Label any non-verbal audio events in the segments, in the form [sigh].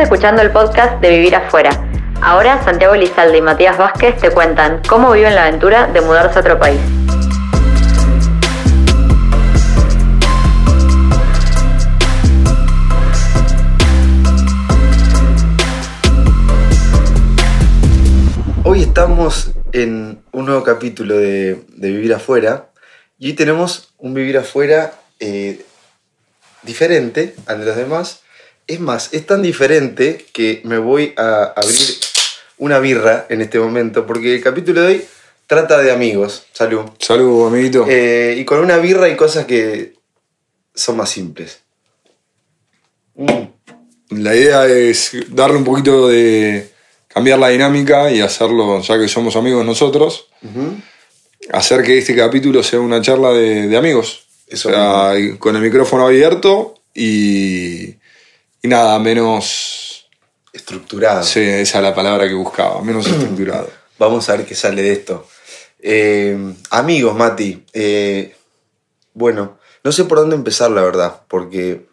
escuchando el podcast de Vivir Afuera. Ahora Santiago Lizalde y Matías Vázquez te cuentan cómo viven la aventura de mudarse a otro país. Hoy estamos en un nuevo capítulo de, Vivir Afuera y hoy tenemos un Vivir Afuera eh, diferente al los demás. Es más, es tan diferente que me voy a abrir una birra en este momento porque el capítulo de hoy trata de amigos. Salud. Salud, amiguito. Eh, y con una birra hay cosas que son más simples. La idea es darle un poquito de. cambiar la dinámica y hacerlo, ya que somos amigos nosotros, hacer que este capítulo sea una charla de, de amigos. Eso o sea, con el micrófono abierto y. y nada, menos. Estructurado. Sí, esa es la palabra que buscaba, menos [clears throat] estructurado. Vamos a ver qué sale de esto. Eh, amigos, Mati. eh, bueno, no sé por dónde empezar, la verdad, porque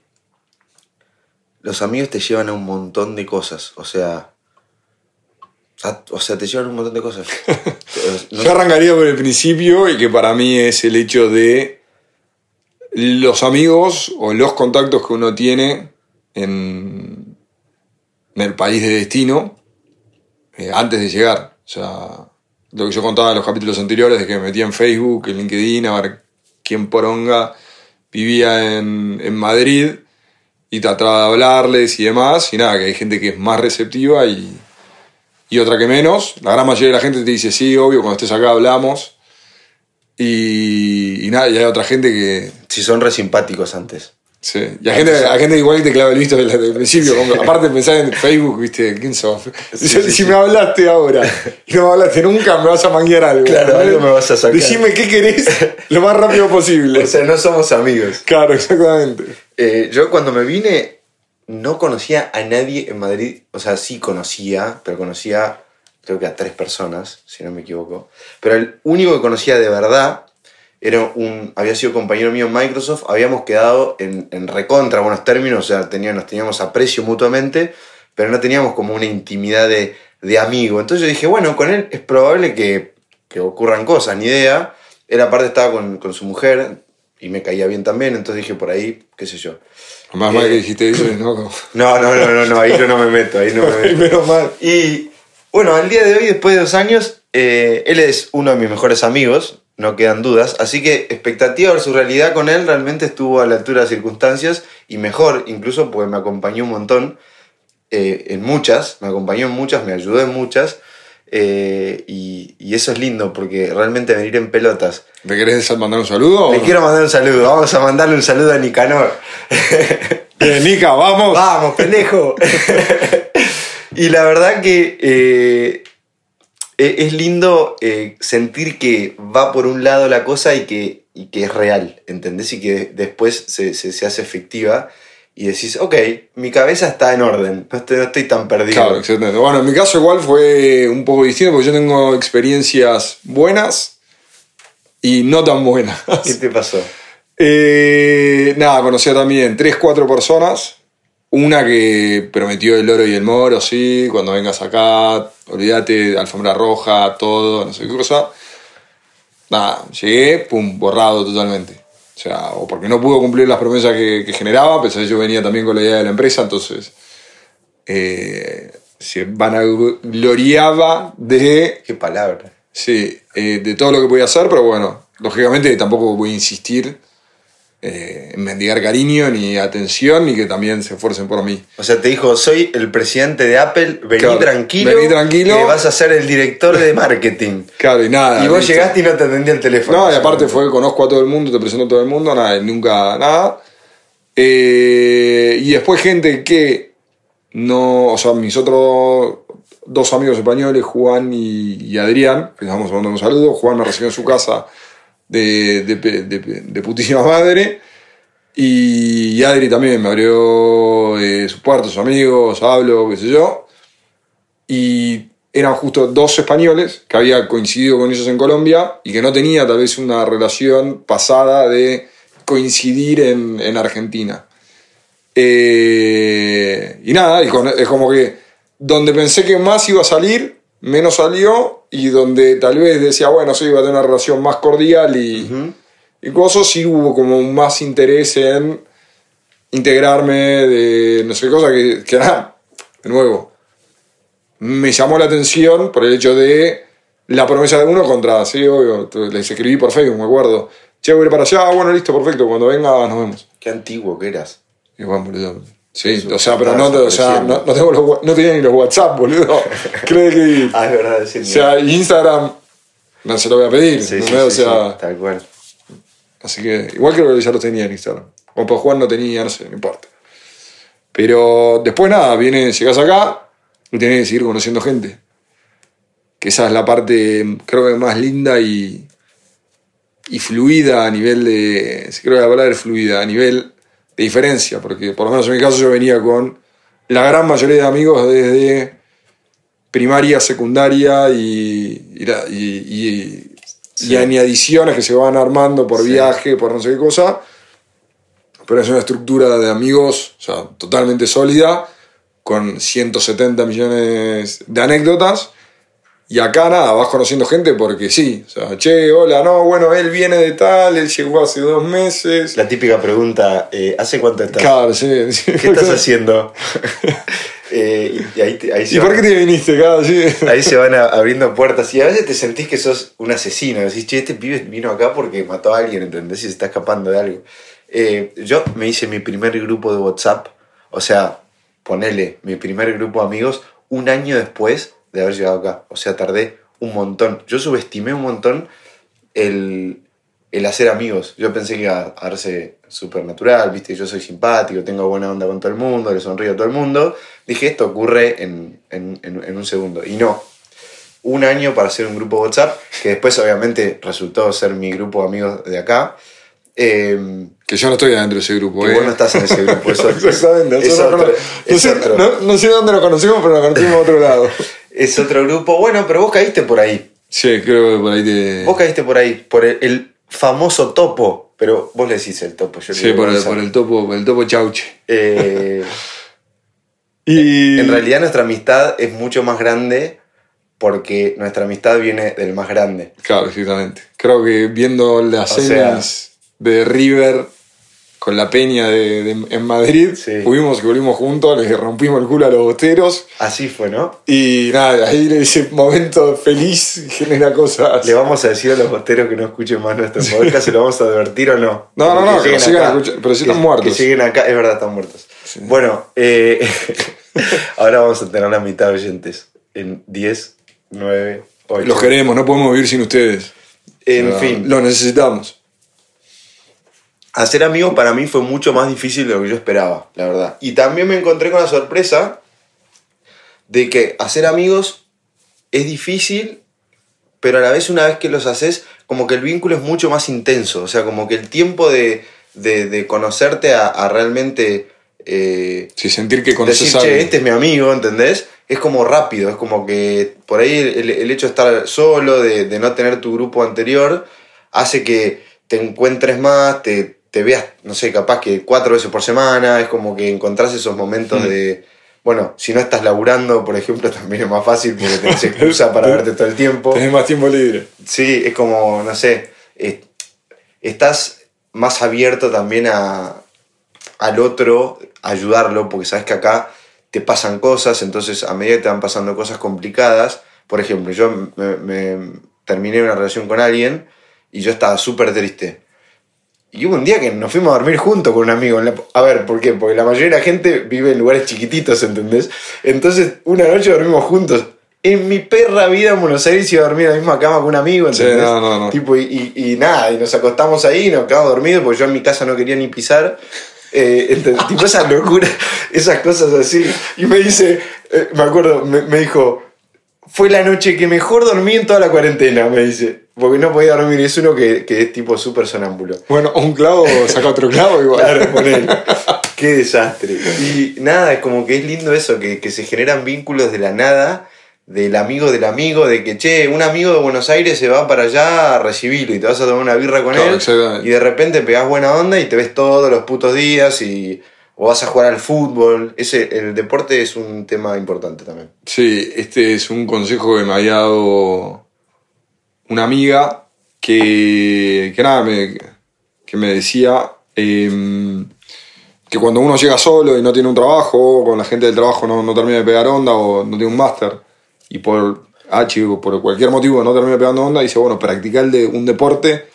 los amigos te llevan a un montón de cosas. O sea. a- O sea, te llevan a un montón de cosas. [laughs] No Yo arrancaría por el principio y que para mí es el hecho de los amigos o los contactos que uno tiene en, en el país de destino eh, antes de llegar. O sea, lo que yo contaba en los capítulos anteriores de que me metía en Facebook, en LinkedIn, a ver quién poronga vivía en, Madrid y trataba de hablarles y demás. Y nada, que hay gente que es más receptiva y, y otra que menos. La gran mayoría de la gente te dice, sí, obvio, cuando estés acá hablamos. Y, y nada, y hay otra gente que... Si son re simpáticos antes. Sí. Y hay gente, hay gente igual que te clava el visto desde el principio. como- aparte de pensar en Facebook, viste, ¿quién sos? Sí, si sí, si sí. me hablaste ahora y no me hablaste nunca, me vas a manguear algo. Claro, algo me vas a sacar. Decime qué querés lo más rápido posible. [laughs] O sea, no somos amigos. claro, exactamente. Eh, yo cuando me vine no conocía a nadie en Madrid. O sea, sí conocía, pero conocía creo que a tres personas, si no me equivoco. Pero el único que conocía de verdad era un, había sido compañero mío en Microsoft. Habíamos quedado en, en recontra buenos términos, o sea, tenía- nos teníamos aprecio mutuamente, pero no teníamos como una intimidad de, de amigo. Entonces yo dije, bueno, con él es probable que, que ocurran cosas, ni idea. Él aparte estaba con, con su mujer y me caía bien también, entonces dije por ahí, qué sé yo. Más Eh, mal que dijiste eso, ¿no? [laughs] No, no, no, no, no, ahí yo no me meto, ahí no me [laughs] meto. Menos mal. Y bueno, al día de hoy, después de dos años, eh, él es uno de mis mejores amigos, no quedan dudas. Así que expectativa versus realidad con él realmente estuvo a la altura de las circunstancias y mejor, incluso porque me acompañó un montón eh, en muchas, me acompañó en muchas, me ayudó en muchas. eh, y, y eso es lindo porque realmente venir en pelotas. ¿Me querés mandar un saludo? Le quiero mandar un saludo, vamos a mandarle un saludo a Nicanor. [laughs] Nica, vamos. Vamos, pendejo. [laughs] y la verdad que eh, es lindo eh, sentir que va por un lado la cosa y que, y que es real, ¿entendés? Y que después se, se- se hace efectiva y decís, ok, mi cabeza está en orden, no estoy, no estoy tan perdido. Claro, excelente. Bueno, en mi caso igual fue un poco distinto porque yo tengo experiencias buenas y no tan buenas. ¿Qué te pasó? Eh, nada, conocía también tres, cuatro personas. Una que prometió el oro y el moro, sí, cuando vengas acá, olvídate, alfombra roja, todo, no sé qué cosa. Nada, llegué, pum, borrado totalmente. O sea, o porque no pudo cumplir las promesas que, que generaba, pensé yo venía también con la idea de la empresa, entonces eh, se vanagloriaba de ¿Qué palabra? Sí, eh, de todo lo que podía hacer, pero bueno, lógicamente tampoco voy a insistir eh, en mendigar cariño ni atención, ni que también se esfuercen por mí. O sea, te dijo, soy el presidente de Apple, vení Claro, tranquilo, vení tranquilo. que vas a ser el director de marketing. [laughs] Claro, y nada. y vos llegaste y no te atendí el teléfono. No, y aparte fue, conozco a todo el mundo, te presento a todo el mundo, nada, nunca nada. Eh, y después gente que no, o sea, mis otros dos amigos españoles, Juan y, y Adrián, que a mandar un saludo, Juan me recibió en su casa de, de, de- putísima madre, y Adri también me abrió eh, sus puertas, sus amigos, hablo, qué sé yo, y eran justo dos españoles que había coincidido con ellos en Colombia y que no tenía tal vez una relación pasada de coincidir en, en Argentina. Eh, y nada, es como que donde pensé que más iba a salir, menos salió, y donde tal vez decía, bueno, sí, iba a tener una relación más cordial y, y cosas, sí hubo como más interés en integrarme, de no sé qué cosa, que, que nada, de nuevo, me llamó la atención por el hecho de la promesa de uno contra, sí, obvio, les escribí por Facebook, me acuerdo. Che, voy a ir para allá, ah, bueno, listo, perfecto, cuando venga nos vemos. Qué antiguo que eras. Y bueno, boludo. Sí, o sea, pero no, o sea, no, no tengo los no tenía ni los WhatsApp, boludo. [laughs] Creo que. Ah, es verdad, es O sea, Instagram no se lo voy a pedir. sí, sí, o sí, sea, sí, tal cual. así que igual creo que ya lo tenía en Instagram. O para jugar no tenía, no sé, no importa. Pero después nada, viene, llegas acá y tenés que seguir conociendo gente. Que esa es la parte, creo que más linda y, y fluida a nivel de. sí, Creo que la palabra es fluida, a nivel de diferencia, porque por lo menos en mi caso yo venía con la gran mayoría de amigos desde primaria, secundaria y, y, añadiciones que se van armando por Sí. viaje, por no sé qué cosa. Pero es una estructura de amigos, o sea, totalmente sólida, con 170 millones de anécdotas. Y acá nada, vas conociendo gente porque sí. O sea, che, hola, no, bueno, él viene de tal, él llegó hace dos meses. La típica pregunta, eh, ¿hace cuánto estás? Claro, sí. sí. ¿Qué estás [laughs] haciendo? [laughs] Eh, y ahí, te- ahí se ¿Y por qué te viniste? Claro, sí. [laughs] Ahí se van abriendo puertas y a veces te sentís que sos un asesino. Decís, che, este pibe vino acá porque mató a alguien, ¿entendés? Y se está escapando de algo. Eh, yo me hice mi primer grupo de WhatsApp, o sea, ponele mi primer grupo de amigos un año después de haber llegado acá. O sea, tardé un montón. Yo subestimé un montón el, el hacer amigos. Yo pensé que iba a darse súper natural, viste, yo soy simpático, tengo buena onda con todo el mundo, le sonrío a todo el mundo. Dije, esto ocurre en, en- en- en un segundo. Y no. Un año para hacer un grupo WhatsApp, que después obviamente resultó ser mi grupo de amigos de acá. Eh, Que yo no estoy adentro de ese grupo, que ¿eh? vos no estás en ese grupo. [laughs] Eso, Exactamente. otro, no, sé, otro. no- no sé dónde nos conocimos, pero nos conocimos a otro lado. [laughs] Es otro grupo. Bueno, pero vos caíste por ahí. Sí, creo que por ahí te. Vos caíste por ahí, por el, el famoso topo. Pero vos le decís el topo. Yo Sí, por el, por el topo, el topo chauche. Eh, [laughs] Y. En realidad nuestra amistad es mucho más grande porque nuestra amistad viene del más grande. Claro, exactamente. Creo que viendo las O sea- semis de River con la peña de, de- en Madrid, Sí. fuimos que volvimos juntos, les rompimos el culo a los boteros. Así fue, ¿no? Y nada, ahí ese momento feliz [laughs] genera cosas. Le vamos a decir a los boteros que no escuchen más nuestro podcast, ¿se lo vamos a advertir o no? No, no, no, que sigan acá. escuchando, pero si Que- están muertos. Que lleguen acá, es verdad, están muertos. Bueno, eh, [laughs] ahora vamos a tener la mitad de oyentes. En 10, 9, 8. Los queremos, no podemos vivir sin ustedes. En fin. Los necesitamos. Hacer amigos para mí fue mucho más difícil de lo que yo esperaba, la verdad. Y también me encontré con la sorpresa de que hacer amigos es difícil, pero a la vez una vez que los haces, como que el vínculo es mucho más intenso. O sea, como que el tiempo de, de- de conocerte a, a realmente... eh, Sí, sentir que conoces decir, a che, alguien. este es mi amigo, ¿entendés? Es como rápido, es como que por ahí el, el hecho de estar solo, de, de no tener tu grupo anterior, hace que te encuentres más, te, te veas, no sé, capaz que cuatro veces por semana, es como que encontrás esos momentos Mm. de... Bueno, si no estás laburando, por ejemplo, [laughs] también es más fácil porque tenés [laughs] excusa para verte todo el tiempo. Tenés más tiempo libre. Sí, es como, no sé, eh, estás más abierto también a, al otro, a ayudarlo, porque sabes que acá te pasan cosas, entonces a medida que te van pasando cosas complicadas, por ejemplo, yo me, me terminé una relación con alguien y yo estaba súper triste. Y hubo un día que nos fuimos a dormir juntos con un amigo. A ver, ¿por qué? Porque la mayoría de la gente vive en lugares chiquititos, ¿entendés? Entonces, una noche dormimos juntos. En mi perra vida en Buenos Aires iba a dormir en la misma cama que un amigo, Sí, ¿entendés? no, no, no. Tipo, y, y- y nada, y nos acostamos ahí y nos quedamos dormidos porque yo en mi casa no quería ni pisar. Eh, ent- [laughs] tipo esas locuras, esas cosas así. Y me dice, eh, me acuerdo, me, me dijo, fue la noche que mejor dormí en toda la cuarentena, me dice. Porque no podía dormir, es uno que, que es tipo súper sonámbulo. Bueno, un clavo saca otro clavo igual. Claro. Qué desastre. Y nada, es como que es lindo eso, que, que se generan vínculos de la nada, del amigo del amigo, de que, che, un amigo de Buenos Aires se va para allá a recibirlo y te vas a tomar una birra con Claro, él. Y de repente pegás buena onda y te ves todos los putos días y... o vas a jugar al fútbol. Ese, el deporte es un tema importante también. Sí, este es un consejo que me había dado una amiga que, que nada, me, que me decía em, que cuando uno llega solo y no tiene un trabajo, con la gente del trabajo no, no termina de pegar onda o no tiene un máster, y por H o por cualquier motivo no termina pegando onda, dice, bueno, practicar el de un deporte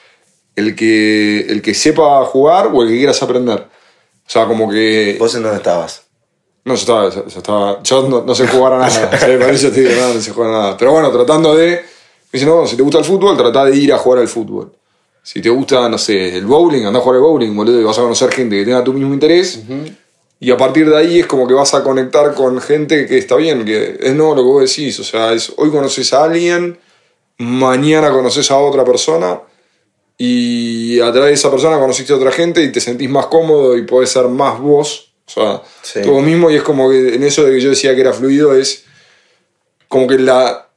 el que, el que sepa jugar o el que quieras aprender. O sea, como que... ¿Vos en dónde estabas? No, yo estaba, yo, estaba, yo no, no sé jugar a nada, [laughs] ¿sí? por eso digo, no, no sé jugar a nada. Pero bueno, tratando de, me dice, no, si te gusta el fútbol, trata de ir a jugar al fútbol. Si te gusta, no sé, el bowling, anda a jugar al bowling, boludo, y vas a conocer gente que tenga tu mismo interés. Y a partir de ahí es como que vas a conectar con gente que está bien, que es no lo que vos decís. O sea, es, hoy conoces a alguien, mañana conoces a otra persona y a través de esa persona conociste a otra gente y te sentís más cómodo y podés ser más vos. O sea, Sí. tú mismo y es como que en eso de que yo decía que era fluido es como que la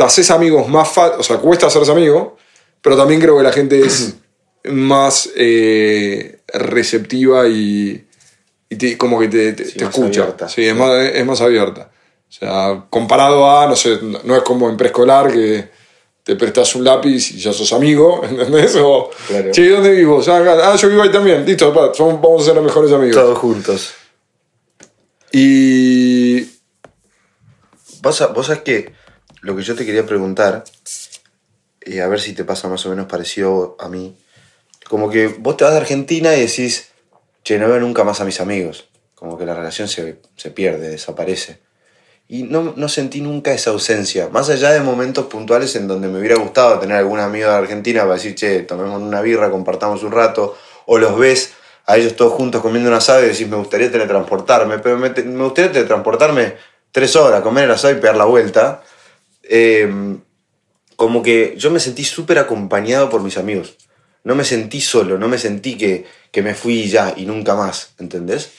te haces amigos más fácil, o sea, cuesta hacerse amigo, pero también creo que la gente es [clears throat] más eh, receptiva y, y te- como que te, te- Sí, te escucha. abierta. Sí, es más, es más abierta. O sea, comparado a, no sé, no es como en preescolar que te prestas un lápiz y ya sos amigo, [laughs] ¿entendés? O, Claro. che, ¿dónde vivo? Ah, yo vivo ahí también. Listo, pa, somos- vamos a ser los mejores amigos. Todos juntos. Y Vos, vos sabés que lo que yo te quería preguntar, eh, a ver si te pasa más o menos parecido a mí, como que vos te vas de Argentina y decís, che, no veo nunca más a mis amigos. Como que la relación se, se pierde, desaparece. Y no, no sentí nunca esa ausencia. Más allá de momentos puntuales en donde me hubiera gustado tener algún amigo de Argentina para decir, che, tomemos una birra, compartamos un rato, o los ves a ellos todos juntos comiendo un asado y decís, me gustaría teletransportarme, pero me, me gustaría teletransportarme tres horas, comer el asado y pegar la vuelta. Eh, como que yo me sentí súper acompañado por mis amigos. No me sentí solo, no me sentí que, que me fui ya y nunca más, ¿entendés?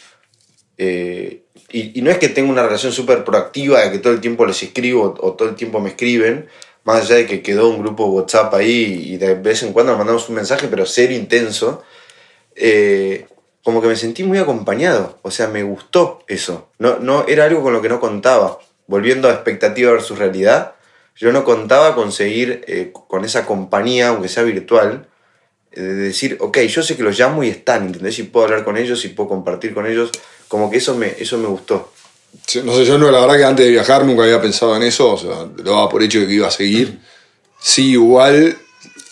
Eh, y, y no es que tenga una relación súper proactiva de que todo el tiempo les escribo o todo el tiempo me escriben, más allá de que quedó un grupo WhatsApp ahí y de vez en cuando mandamos un mensaje, pero ser intenso, eh, como que me sentí muy acompañado, o sea, me gustó eso. No, no, era algo con lo que no contaba. Volviendo a expectativa versus realidad, yo no contaba conseguir eh, con esa compañía, aunque sea virtual, eh, de decir, ok, yo sé que los llamo y están, ¿entendés? Y puedo hablar con ellos y puedo compartir con ellos. Como que eso me, eso me gustó. Sí, No sé, yo no, la verdad que antes de viajar nunca había pensado en eso, o sea, lo daba por hecho de que iba a seguir. Sí, igual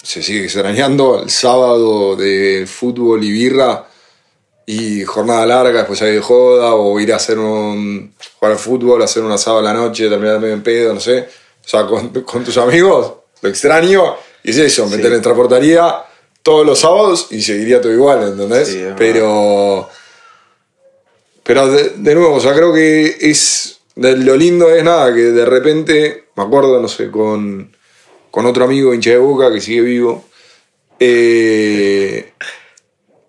se sigue extrañando el sábado de fútbol y birra y jornada larga, después salir de joda o ir a hacer un. jugar al fútbol, hacer un asado a la noche, terminar medio en pedo, no sé. O sea, con, con tus amigos, lo extraño y es eso, me Sí. teletransportaría todos los sábados y seguiría todo igual, ¿entendés? Sí. Pero. Pero de, de nuevo, o sea, creo que es. de- lo lindo es nada, que de repente, me acuerdo, no sé, con, con otro amigo hincha de boca que sigue vivo. eh,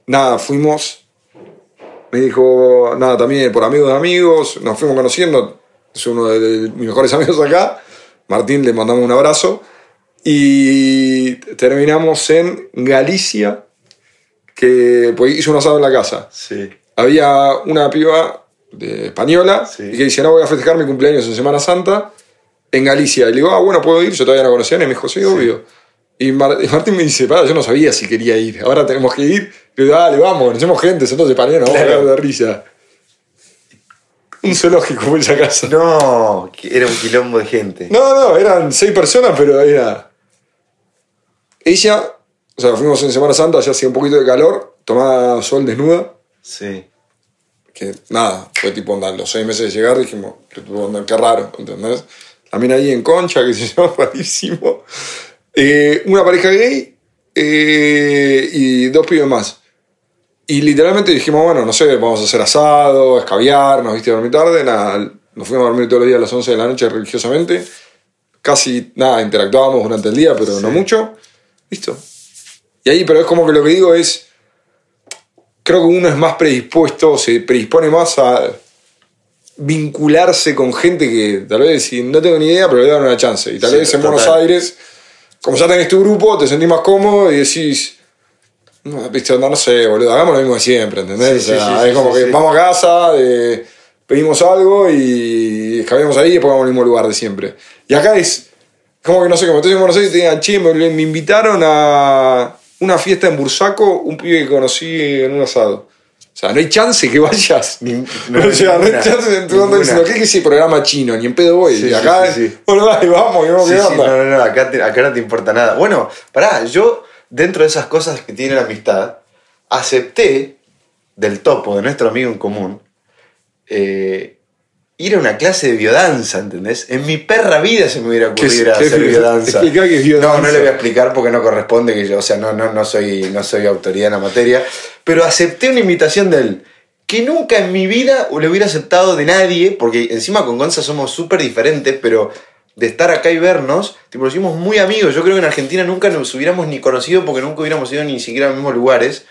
nada, fuimos. Me dijo, nada, también por amigos de amigos, nos fuimos conociendo. Es uno de, de mis mejores [laughs] amigos acá. Martín, le mandamos un abrazo. Y terminamos en Galicia, que pues, hizo un asado en la casa Sí. había una piba de española Sí. y que dice, no voy a festejar mi cumpleaños en Semana Santa en Galicia. Y le digo, ah, bueno, puedo ir, yo todavía no conocía, y me dijo, sí, obvio. Y, Mar- y Martín me dice, para, yo no sabía si quería ir, ahora tenemos que ir. Le digo, dale, vamos, conocemos gente, son todos españoles, vamos a de risa. Un zoológico fue esa casa. No, era un quilombo de gente. No, no, eran seis personas, pero era. Ella, o sea, fuimos en Semana Santa, ya hacía un poquito de calor, tomaba sol desnuda. Sí. que nada, fue tipo onda, los seis meses de llegar dijimos, que qué raro, ¿entendés? También ahí en Concha, que se llama rarísimo. Eh, una pareja gay eh, y dos pibes más. Y literalmente dijimos, bueno, no sé, vamos a hacer asado, escabiar, nos viste a dormir tarde, nada, nos fuimos a dormir todos los días a las 11 de la noche religiosamente. Casi, nada, interactuábamos durante el día, pero no mucho. Listo. Y ahí, pero es como que lo que digo es, creo que uno es más predispuesto, se predispone más a vincularse con gente que tal vez si no tengo ni idea, pero le dan una chance. Y tal Sí, vez en total. Buenos Aires, como ya tenés tu grupo, te sentís más cómodo y decís, viste, no, no sé, boludo, hagamos lo mismo de siempre, ¿entendés? Sí, o sea, sí, sí, es como que vamos a casa, eh, pedimos algo y cambiamos ahí y después vamos al mismo lugar de siempre. Y acá es como que no sé, como estoy en Buenos Aires y te digan, che, me, me invitaron a una fiesta en Bursaco, un pibe que conocí en un asado. O sea, no hay chance que vayas. [laughs] Ni- o sea, no hay ninguna, chance de ninguna. andas diciendo, ¿qué es ese programa chino? Ni en pedo voy. Sí, y acá, sí, sí. bueno, dale, vamos, y vamos, Sí, ¿qué sí, onda? no, no, no, acá, te- acá no te importa nada. Bueno, pará, yo, dentro de esas cosas que tiene la amistad, acepté del topo de nuestro amigo en común eh, ir a una clase de biodanza, ¿entendés? En mi perra vida se me hubiera ¿Qué es- ocurrido ir a hacer biodanza? No, no le voy a explicar porque no corresponde que yo, o sea, no, no, no, soy, no soy autoridad en la materia, pero acepté una invitación de él. Que nunca en mi vida le hubiera aceptado de nadie, porque encima con Gonza somos súper diferentes, pero de estar acá y vernos, tipo, nos muy amigos. Yo creo que en Argentina nunca nos hubiéramos ni conocido porque nunca hubiéramos ido ni siquiera a los mismos lugares.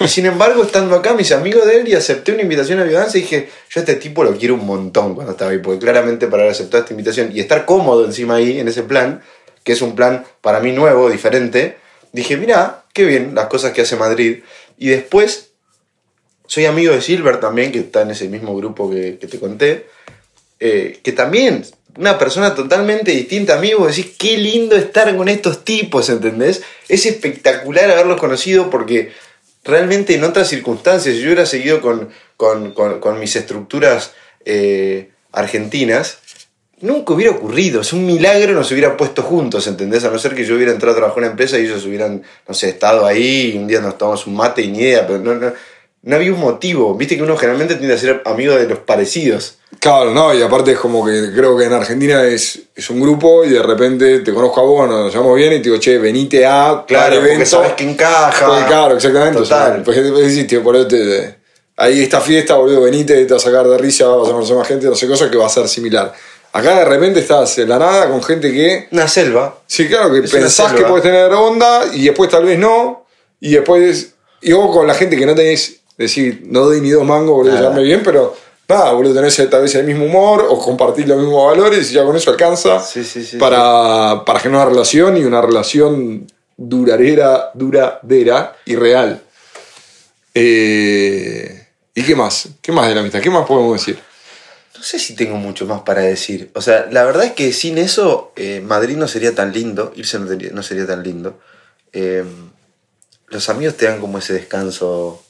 Y sin embargo, estando acá, mis amigos de él y acepté una invitación a biodanza y dije, yo a este tipo lo quiero un montón cuando estaba ahí, porque claramente para haber aceptado esta invitación y estar cómodo encima ahí, en ese plan, que es un plan para mí nuevo, diferente, dije, mira, qué bien las cosas que hace Madrid. Y después, soy amigo de Silver también, que está en ese mismo grupo que, que te conté, eh, que también, una persona totalmente distinta a mí, vos decís, qué lindo estar con estos tipos, ¿entendés? Es espectacular haberlos conocido porque realmente en otras circunstancias, si yo hubiera seguido con, con- con- mis estructuras eh, argentinas, nunca hubiera ocurrido. Es un milagro nos hubiera puesto juntos, ¿entendés? A no ser que yo hubiera entrado a trabajar en una empresa y ellos hubieran, no sé, estado ahí y un día nos tomamos un mate y ni idea, pero no, no, no había un motivo. Viste que uno generalmente tiende a ser amigo de los parecidos. Claro, no, y aparte es como que creo que en Argentina es, es un grupo y de repente te conozco a vos, nos llevamos bien y te digo, che, venite a Claro, tal porque evento. sabes que encaja. Porque, claro, exactamente. o sea, Total. pues decís, tío, por ahí te- ahí esta fiesta, boludo, venite, te va a sacar de risa, vas a conocer más gente, no sé, cosas que va a ser similar. Acá de repente estás en la nada con gente que, Una selva. sí, claro, que Es pensás que puedes tener onda y después tal vez no, y después, y vos con la gente que no tenés, decir, no doy ni dos mangos, boludo, llevarme bien, pero nada, boludo, tenés tal vez el mismo humor o compartir los mismos valores y ya con eso alcanza Sí, sí, sí, para, para generar una relación y una relación duradera, duradera y real. Eh, ¿Y qué más? ¿Qué más de la amistad? ¿Qué más podemos decir? No sé si tengo mucho más para decir. O sea, la verdad es que sin eso eh, Madrid no sería tan lindo, irse no sería tan lindo. Eh, los amigos te dan como ese descanso.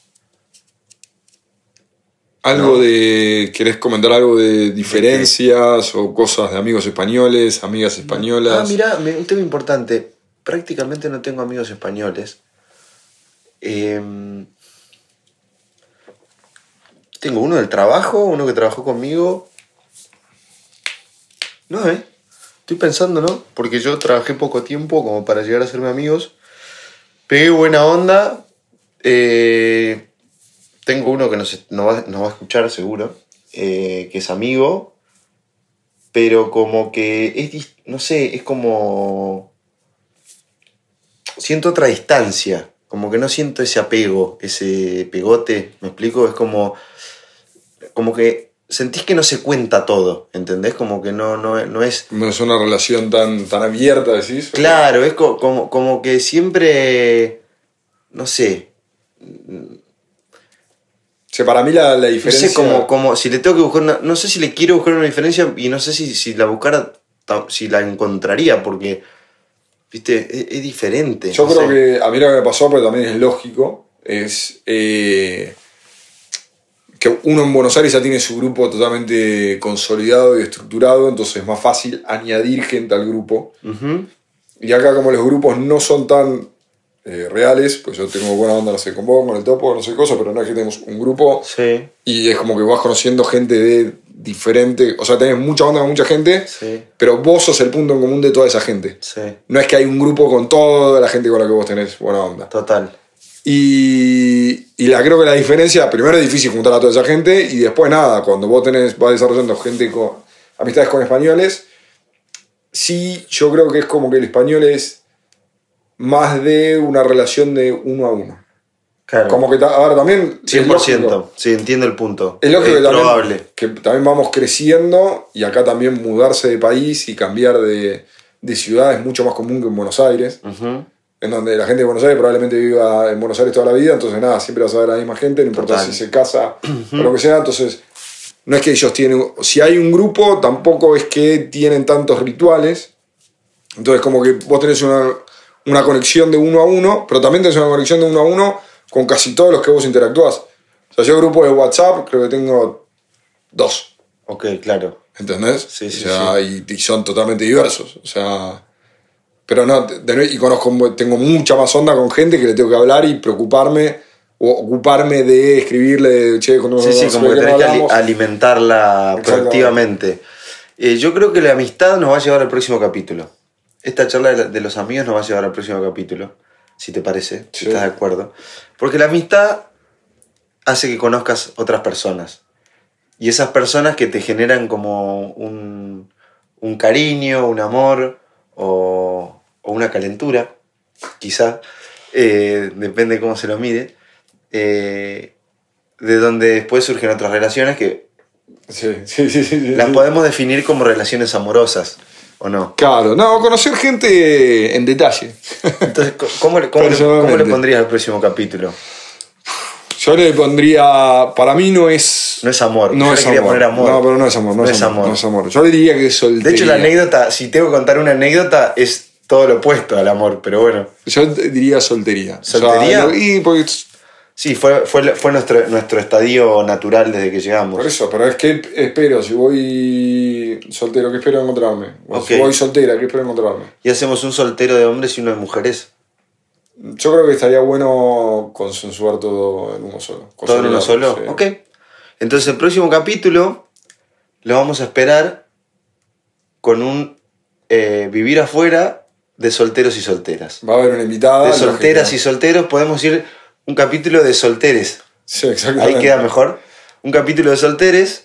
¿Algo No. de. ¿Querés comentar algo de diferencias o cosas de amigos españoles, amigas españolas? Ah, mira, un tema importante. Prácticamente no tengo amigos españoles. Eh, tengo uno del trabajo, uno que trabajó conmigo. No, ¿eh? Estoy pensando, ¿no? Porque yo trabajé poco tiempo como para llegar a hacerme amigos. Pegué buena onda. Eh, tengo uno que nos, nos va, nos va a escuchar seguro, eh, que es amigo, pero como que es, no sé, es como... Siento otra distancia, como que no siento ese apego, ese pegote, ¿me explico? Es como, como que sentís que no se cuenta todo, ¿entendés? Como que no, no, no es... No es una relación tan, tan abierta, decís. Claro, es co- como, como que siempre, no sé, sea, para mí la, la no diferencia. sé como, como si le tengo que buscar una, no sé si le quiero buscar una diferencia y no sé si, si la buscara, si la encontraría, porque, viste, es, es diferente. Yo no creo sé. que a mí lo que me pasó, pero también es lógico, es eh, que uno en Buenos Aires ya tiene su grupo totalmente consolidado y estructurado, entonces es más fácil añadir gente al grupo. Y acá como los grupos no son tan eh, reales, pues yo tengo buena onda, no sé, con vos, con el topo, no sé cosa, pero no es que tenemos un grupo Sí, y es como que vas conociendo gente de diferente, o sea, tenés mucha onda con mucha gente, sí, pero vos sos el punto en común de toda esa gente. sí, No es que hay un grupo con toda la gente con la que vos tenés buena onda. total. Y, y la, creo que la diferencia, primero es difícil juntar a toda esa gente y después nada, cuando vos tenés, vas desarrollando gente con amistades con españoles, sí yo creo que es como que el español es más de una relación de uno a uno. Claro. Como que ahora también... es 100%, lógico- sí, entiendo el punto. Es lógico es que también, probable. que también vamos creciendo y acá también mudarse de país y cambiar de, de ciudad es mucho más común que en Buenos Aires. En donde la gente de Buenos Aires probablemente viva en Buenos Aires toda la vida, entonces nada, siempre vas a ver a la misma gente, no importa Total. si se casa o lo que sea, entonces no es que ellos tienen, si hay un grupo, tampoco es que tienen tantos rituales, entonces como que vos tenés una, una conexión de uno a uno, pero también tenés una conexión de uno a uno con casi todos los que vos interactuás. O sea, yo grupo de WhatsApp creo que tengo dos. Ok, claro. ¿Entendés? Sí, sí, O sea, Y, y son totalmente diversos. O sea. Pero no, de y conozco, tengo mucha más onda con gente que le tengo que hablar y preocuparme o ocuparme de escribirle, che, cuando Sí, sí, como que tenés que alimentarla proactivamente. Eh, yo creo que la amistad nos va a llevar al próximo capítulo. Esta charla de, los amigos nos va a llevar al próximo capítulo, si te parece, si estás de acuerdo. Porque la amistad hace que conozcas otras personas. Y esas personas que te generan como un, un cariño, un amor o, o una calentura, quizá, eh, depende de cómo se lo mire, eh, de donde después surgen otras relaciones que Sí, [laughs] sí, sí. las podemos definir como relaciones amorosas, ¿o no? Claro, no, conocer gente en detalle. Entonces, ¿cómo, le- cómo le, Personalmente. cómo le pondrías al próximo capítulo? Yo le pondría. Para mí no es. No es amor. No Yo es le quería amor. poner amor. No, pero no es amor. No, es, amor, No es amor. Yo le diría que es De soltería. hecho, la anécdota, si tengo que contar una anécdota, es todo lo opuesto al amor, pero bueno. Yo diría soltería. O sea, ¿Soltería? lo- y porque Sí, fue, fue, fue nuestro, nuestro estadio natural desde que llegamos. Por eso, pero es que espero, si voy soltero, ¿qué espero encontrarme? Si voy soltera, ¿qué espero encontrarme? Y hacemos un soltero de hombres y uno de mujeres. Yo creo que estaría bueno consensuar todo en uno solo. ¿Todo en uno solo? Sí. Ok. Entonces, el próximo capítulo lo vamos a esperar con un eh, vivir afuera de solteros y solteras. Va a haber una invitada. De solteras y solteros podemos ir un capítulo de solteres. Sí, exactamente. Ahí queda mejor. Un capítulo de solteres.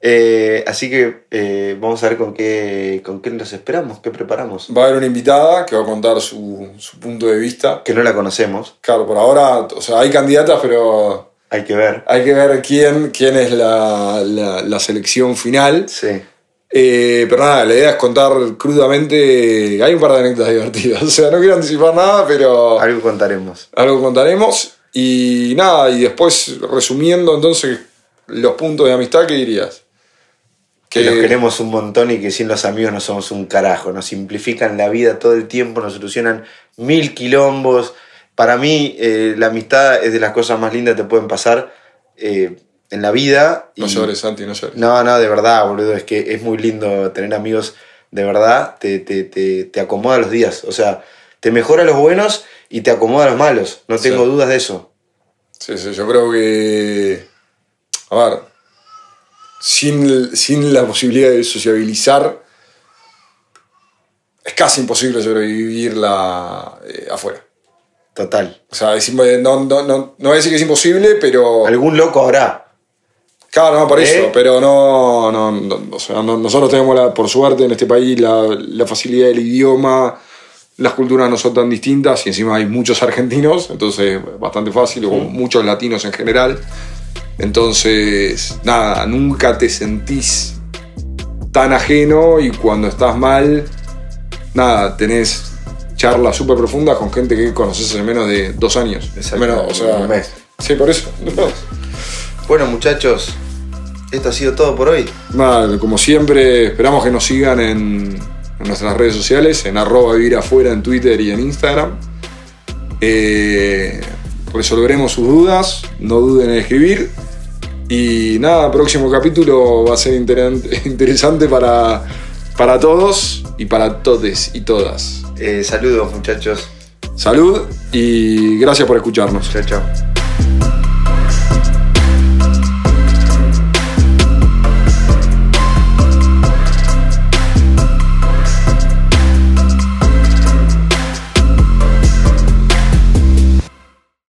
eh, así que eh, vamos a ver con qué, con qué nos esperamos, qué preparamos. Va a haber una invitada que va a contar su, su punto de vista. Que no la conocemos, Claro, por ahora, o sea, hay candidatas, pero hay que ver. hay que ver quién, quién es la, la- la selección final. Sí. Eh, pero nada, la idea es contar crudamente. Hay un par de anécdotas divertidas. [laughs] O sea, no quiero anticipar nada, pero. Algo contaremos. algo contaremos. Y nada, y después resumiendo entonces los puntos de amistad, ¿qué dirías? Que los queremos un montón y que sin los amigos no somos un carajo. Nos simplifican la vida todo el tiempo, nos solucionan mil quilombos. Para mí, eh, la amistad es de las cosas más lindas que te pueden pasar eh, en la vida. No y- llores, Santi, no llores. No, no, de verdad, boludo. Es que es muy lindo tener amigos de verdad. Te, te, te, te acomoda los días. O sea, te mejora los buenos y te acomoda los malos. No Sí. tengo dudas de eso. Sí, sí, yo creo que. A ver. Sin, sin la posibilidad de sociabilizar, es casi imposible sobrevivirla eh, afuera. Total. O sea, es no, no, no, no voy a decir que es imposible, pero. Algún loco habrá. Claro, no, por ¿Eh? eso, pero no, no, no, o sea, no- nosotros tenemos, la, por suerte, en este país la, la facilidad del idioma, las culturas no son tan distintas y encima hay muchos argentinos, entonces bastante fácil, o muchos latinos en general. Entonces, nada, nunca te sentís tan ajeno y cuando estás mal, nada, tenés charlas súper profundas con gente que conoces hace menos de dos años. Exacto, Menos, o sea, un mes. Sí, por eso. Bueno, muchachos, esto ha sido todo por hoy. Nada, como siempre, esperamos que nos sigan en, en nuestras redes sociales, en arroba vivir afuera en Twitter y en Instagram. Eh, resolveremos sus dudas, no duden en escribir. Y nada, próximo capítulo va a ser [laughs] interesante para, para todos y para todes y todas. Eh, saludos, muchachos. Salud y gracias por escucharnos. Chao, chao.